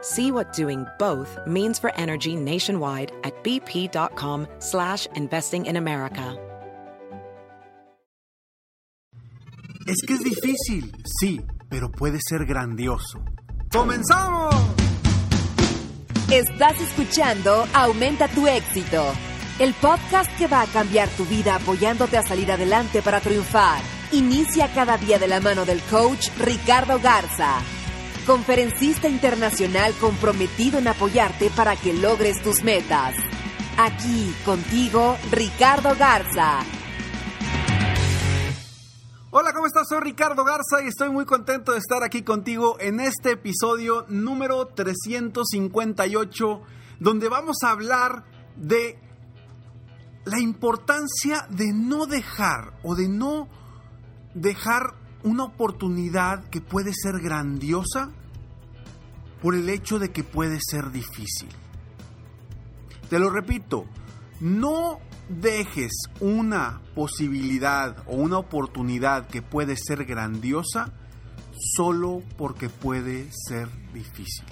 See what doing both means for energy nationwide at bp.com slash investing in America. Es que es difícil, sí, pero puede ser grandioso. ¡Comenzamos! Estás escuchando Aumenta tu éxito, el podcast que va a cambiar tu vida apoyándote a salir adelante para triunfar. Inicia cada día de la mano del coach Ricardo Garza conferencista internacional comprometido en apoyarte para que logres tus metas. Aquí contigo, Ricardo Garza. Hola, ¿cómo estás? Soy Ricardo Garza y estoy muy contento de estar aquí contigo en este episodio número 358, donde vamos a hablar de la importancia de no dejar o de no dejar una oportunidad que puede ser grandiosa por el hecho de que puede ser difícil. Te lo repito, no dejes una posibilidad o una oportunidad que puede ser grandiosa solo porque puede ser difícil.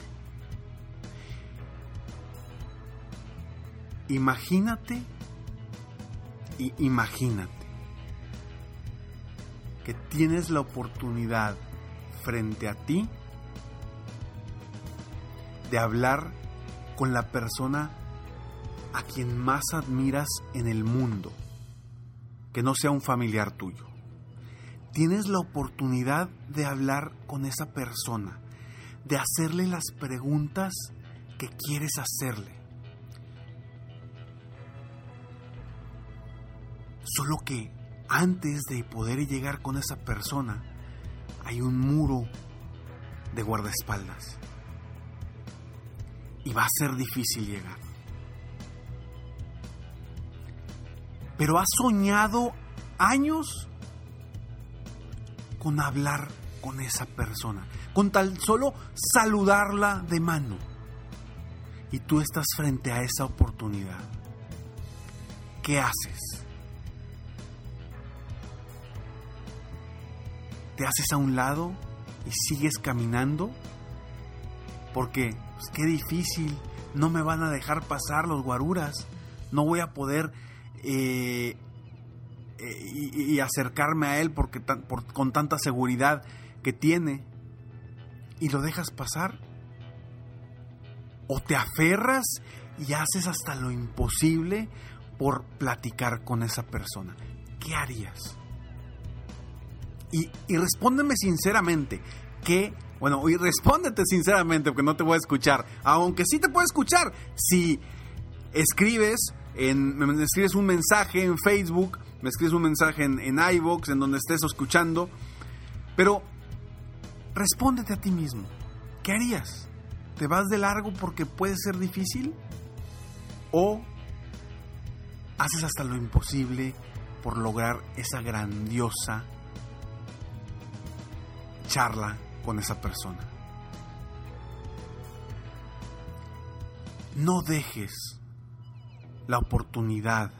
Imagínate y imagínate que tienes la oportunidad frente a ti de hablar con la persona a quien más admiras en el mundo, que no sea un familiar tuyo. Tienes la oportunidad de hablar con esa persona, de hacerle las preguntas que quieres hacerle. Solo que antes de poder llegar con esa persona, hay un muro de guardaespaldas. Y va a ser difícil llegar. Pero has soñado años con hablar con esa persona, con tal solo saludarla de mano. Y tú estás frente a esa oportunidad. ¿Qué haces? Te haces a un lado y sigues caminando? Porque, pues, qué difícil, no me van a dejar pasar los guaruras, no voy a poder eh, eh, y, acercarme a él porque con tanta seguridad que tiene. ¿Y lo dejas pasar? ¿O te aferras y haces hasta lo imposible por platicar con esa persona? ¿Qué harías? Y, respóndeme sinceramente, que, bueno, y respóndete sinceramente, porque no te voy a escuchar, aunque sí te puedo escuchar, si escribes, en, me escribes un mensaje en Facebook, me escribes un mensaje en, en en donde estés escuchando, pero respóndete a ti mismo, ¿qué harías? ¿Te vas de largo porque puede ser difícil? ¿O haces hasta lo imposible por lograr esa grandiosa charla con esa persona. No dejes la oportunidad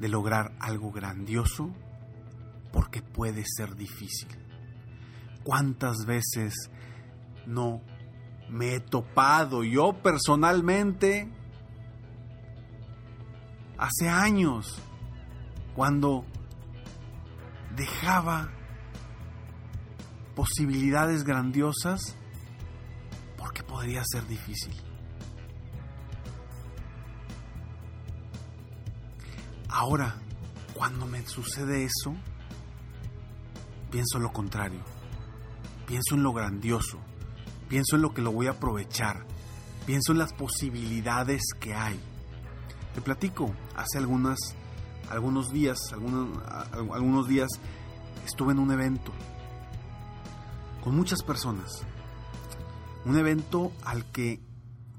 de lograr algo grandioso porque puede ser difícil. ¿Cuántas veces no me he topado yo personalmente hace años cuando dejaba posibilidades grandiosas porque podría ser difícil. Ahora, cuando me sucede eso, pienso lo contrario. Pienso en lo grandioso. Pienso en lo que lo voy a aprovechar. Pienso en las posibilidades que hay. Te platico, hace algunas, algunos días, algunos, algunos días estuve en un evento muchas personas. Un evento al que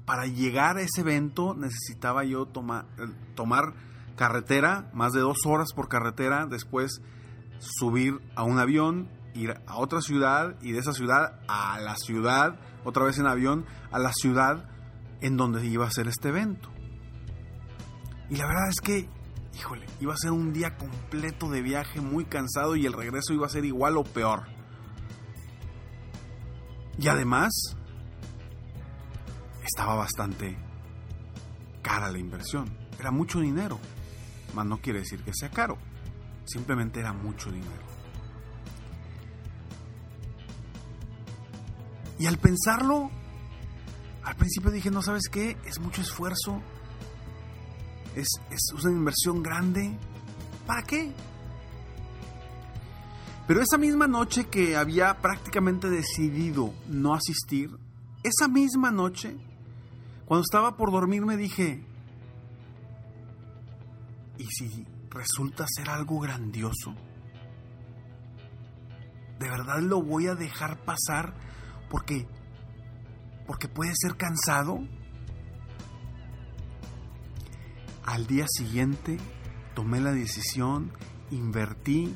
para llegar a ese evento necesitaba yo tomar carretera, más de dos horas por carretera, después subir a un avión, ir a otra ciudad y de esa ciudad a la ciudad, otra vez en avión, a la ciudad en donde iba a ser este evento. Y la verdad es que, híjole, iba a ser un día completo de viaje muy cansado y el regreso iba a ser igual o peor. Y además, estaba bastante cara la inversión. Era mucho dinero. Mas no quiere decir que sea caro. Simplemente era mucho dinero. Y al pensarlo, al principio dije, no sabes qué, es mucho esfuerzo. Es, es una inversión grande. ¿Para qué? Pero esa misma noche que había prácticamente decidido no asistir, esa misma noche cuando estaba por dormir me dije, ¿y si resulta ser algo grandioso? ¿De verdad lo voy a dejar pasar porque porque puede ser cansado? Al día siguiente tomé la decisión, invertí,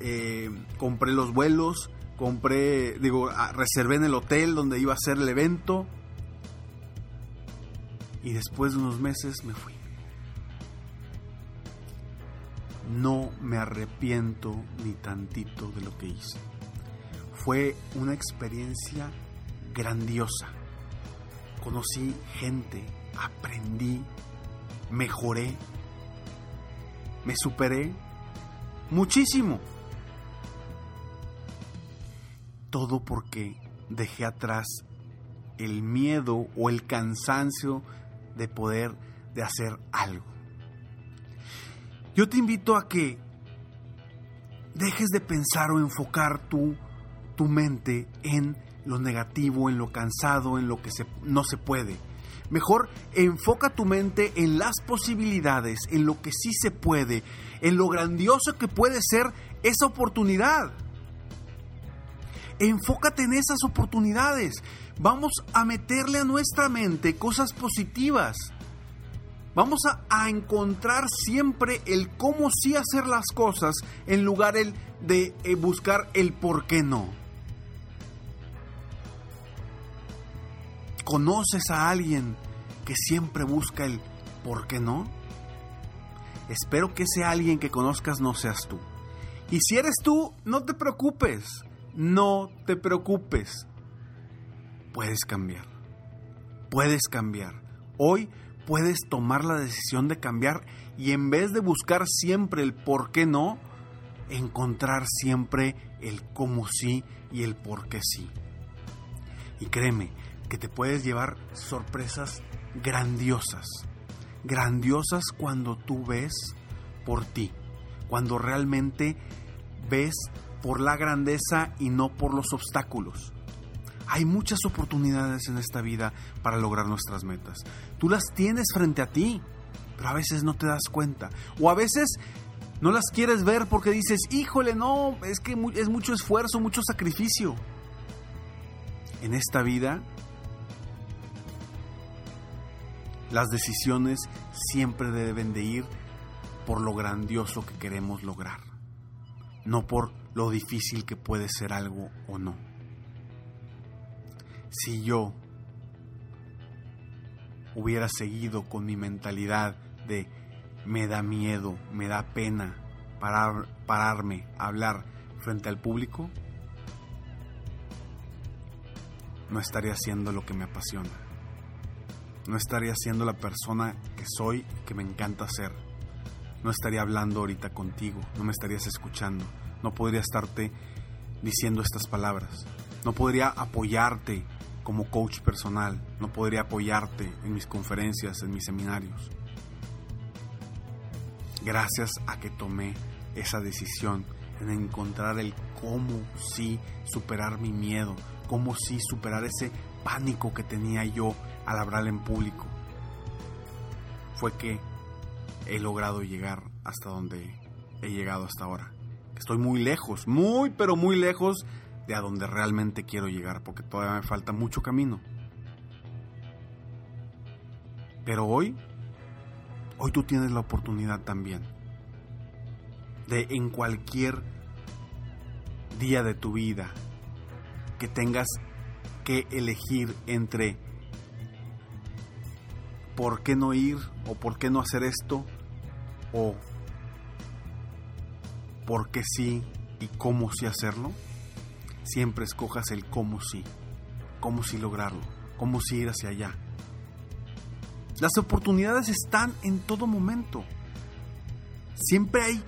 eh, compré los vuelos, compré, digo, ah, reservé en el hotel donde iba a ser el evento, y después de unos meses me fui. No me arrepiento ni tantito de lo que hice. Fue una experiencia grandiosa. Conocí gente, aprendí, mejoré, me superé muchísimo. Todo porque dejé atrás el miedo o el cansancio de poder de hacer algo. Yo te invito a que dejes de pensar o enfocar tu, tu mente en lo negativo, en lo cansado, en lo que no se puede. Mejor enfoca tu mente en las posibilidades, en lo que sí se puede, en lo grandioso que puede ser esa oportunidad. Enfócate en esas oportunidades. Vamos a meterle a nuestra mente cosas positivas. Vamos a, encontrar siempre el cómo sí hacer las cosas en lugar de eh, buscar el por qué no. ¿Conoces a alguien que siempre busca el por qué no? Espero que ese alguien que conozcas no seas tú. Y si eres tú, no te preocupes. No te preocupes. Puedes cambiar. Puedes cambiar. Hoy puedes tomar la decisión de cambiar y en vez de buscar siempre el por qué no, encontrar siempre el cómo sí y el por qué sí. Y créeme que te puedes llevar sorpresas grandiosas. Grandiosas cuando tú ves por ti. Cuando realmente ves por la grandeza y no por los obstáculos. Hay muchas oportunidades en esta vida para lograr nuestras metas. Tú las tienes frente a ti, pero a veces no te das cuenta. O a veces no las quieres ver porque dices, híjole, no, es que es mucho esfuerzo, mucho sacrificio. En esta vida, las decisiones siempre deben de ir por lo grandioso que queremos lograr, no por lo difícil que puede ser algo o no. Si yo hubiera seguido con mi mentalidad de me da miedo, me da pena parar, pararme a hablar frente al público, no estaría haciendo lo que me apasiona. No estaría siendo la persona que soy que me encanta ser. No estaría hablando ahorita contigo, no me estarías escuchando no podría estarte diciendo estas palabras. No podría apoyarte como coach personal. No podría apoyarte en mis conferencias, en mis seminarios. Gracias a que tomé esa decisión en encontrar el cómo sí superar mi miedo, cómo sí superar ese pánico que tenía yo al hablar en público. Fue que he logrado llegar hasta donde he llegado hasta ahora. Estoy muy lejos, muy pero muy lejos de a donde realmente quiero llegar, porque todavía me falta mucho camino. Pero hoy, hoy tú tienes la oportunidad también de en cualquier día de tu vida que tengas que elegir entre por qué no ir o por qué no hacer esto o por qué sí y cómo sí hacerlo, siempre escojas el cómo sí, cómo sí lograrlo, cómo sí ir hacia allá. Las oportunidades están en todo momento. Siempre hay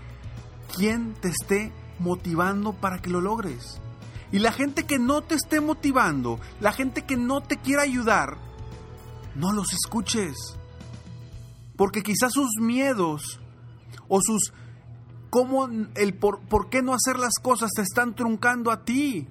quien te esté motivando para que lo logres. Y la gente que no te esté motivando, la gente que no te quiera ayudar, no los escuches. Porque quizás sus miedos o sus cómo el por, por qué no hacer las cosas te están truncando a ti.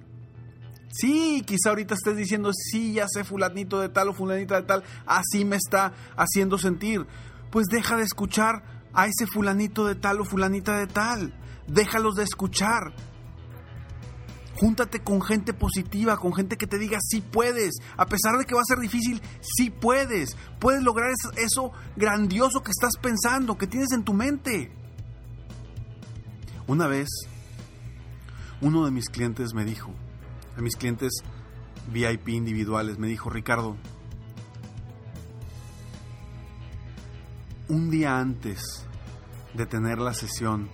Sí, quizá ahorita estés diciendo, sí, ya sé fulanito de tal o fulanita de tal, así me está haciendo sentir. Pues deja de escuchar a ese fulanito de tal o fulanita de tal. Déjalos de escuchar. Júntate con gente positiva, con gente que te diga sí puedes. A pesar de que va a ser difícil, sí puedes. Puedes lograr eso, eso grandioso que estás pensando, que tienes en tu mente. Una vez, uno de mis clientes me dijo, a mis clientes VIP individuales, me dijo, Ricardo, un día antes de tener la sesión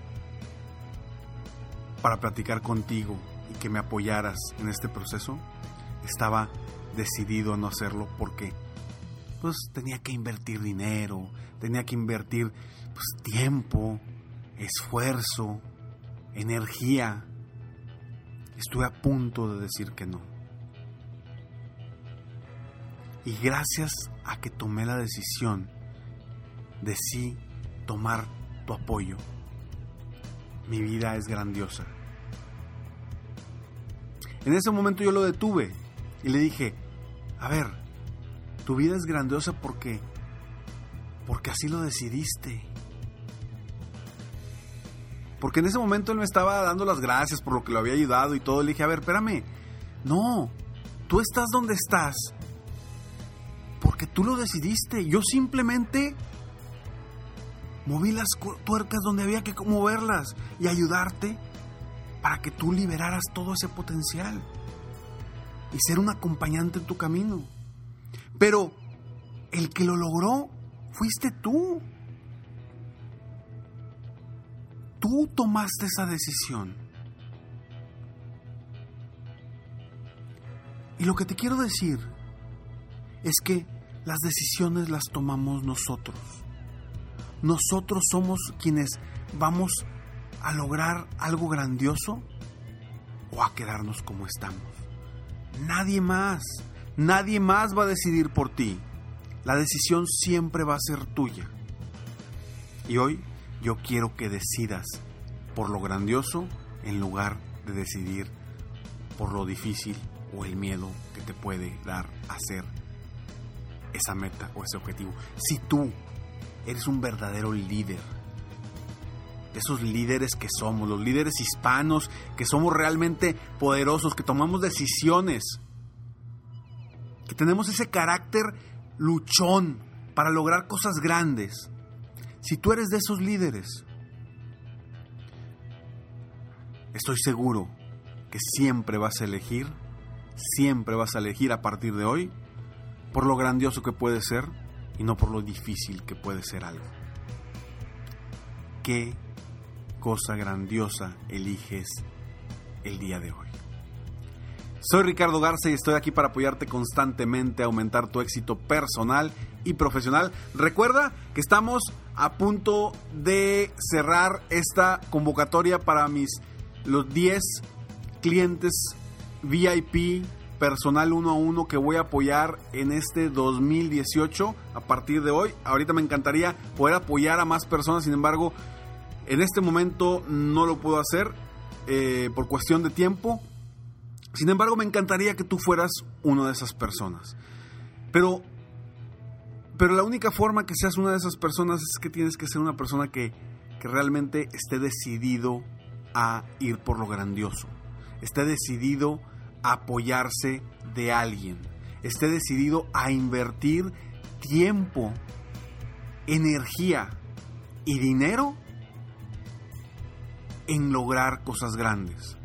para platicar contigo y que me apoyaras en este proceso, estaba decidido a no hacerlo porque pues tenía que invertir dinero, tenía que invertir pues, tiempo, esfuerzo, energía. Estuve a punto de decir que no. Y gracias a que tomé la decisión de sí tomar tu apoyo, mi vida es grandiosa. En ese momento yo lo detuve y le dije, a ver, tu vida es grandiosa porque porque así lo decidiste. Porque en ese momento él me estaba dando las gracias por lo que lo había ayudado y todo. Le dije, a ver, espérame. No, tú estás donde estás porque tú lo decidiste. Yo simplemente moví las tuercas donde había que moverlas y ayudarte para que tú liberaras todo ese potencial y ser un acompañante en tu camino. Pero el que lo logró fuiste tú. Tú tomaste esa decisión. Y lo que te quiero decir es que las decisiones las tomamos nosotros. Nosotros somos quienes vamos a lograr algo grandioso o a quedarnos como estamos. Nadie más, nadie más va a decidir por ti. La decisión siempre va a ser tuya. Y hoy yo quiero que decidas por lo grandioso en lugar de decidir por lo difícil o el miedo que te puede dar hacer esa meta o ese objetivo. Si tú eres un verdadero líder, esos líderes que somos, los líderes hispanos, que somos realmente poderosos, que tomamos decisiones, que tenemos ese carácter luchón para lograr cosas grandes. Si tú eres de esos líderes, estoy seguro que siempre vas a elegir, siempre vas a elegir a partir de hoy por lo grandioso que puede ser y no por lo difícil que puede ser algo. ¿Qué cosa grandiosa eliges el día de hoy? Soy Ricardo Garza y estoy aquí para apoyarte constantemente a aumentar tu éxito personal y profesional. Recuerda que estamos a punto de cerrar esta convocatoria para mis los 10 clientes VIP personal uno a uno que voy a apoyar en este 2018 a partir de hoy. Ahorita me encantaría poder apoyar a más personas, sin embargo, En este momento no lo puedo hacer eh, por cuestión de tiempo. Sin embargo, me encantaría que tú fueras una de esas personas. Pero, pero la única forma que seas una de esas personas es que tienes que ser una persona que, que realmente esté decidido a ir por lo grandioso. Esté decidido a apoyarse de alguien. Esté decidido a invertir tiempo, energía y dinero en lograr cosas grandes.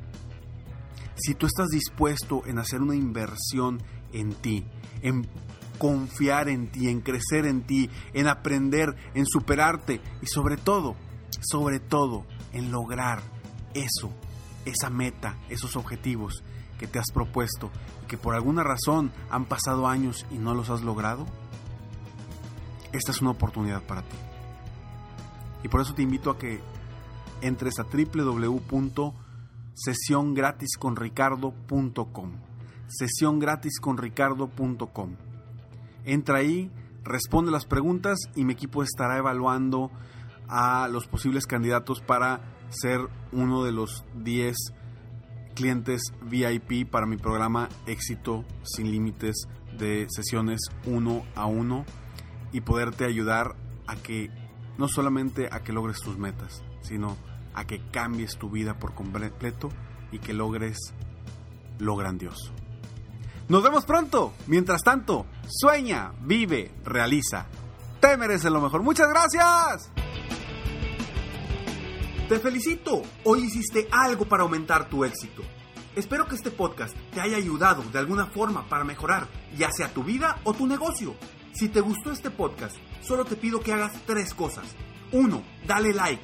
Si tú estás dispuesto en hacer una inversión en ti, en confiar en ti, en crecer en ti, en aprender, en superarte y sobre todo, sobre todo, en lograr eso, esa meta, esos objetivos que te has propuesto y que por alguna razón han pasado años y no los has logrado, esta es una oportunidad para ti. Y por eso te invito a que entres a www.sesiongratisconricardo.com. Sesiongratisconricardo.com. Entra ahí, responde las preguntas y mi equipo estará evaluando a los posibles candidatos para ser uno de los 10 clientes VIP para mi programa Éxito sin Límites de sesiones uno a uno y poderte ayudar a que no solamente a que logres tus metas, sino a que cambies tu vida por completo y que logres lo grandioso. Nos vemos pronto. Mientras tanto, sueña, vive, realiza. Te mereces lo mejor. Muchas gracias. Te felicito. Hoy hiciste algo para aumentar tu éxito. Espero que este podcast te haya ayudado de alguna forma para mejorar ya sea tu vida o tu negocio. Si te gustó este podcast, solo te pido que hagas tres cosas. Uno, Dale like.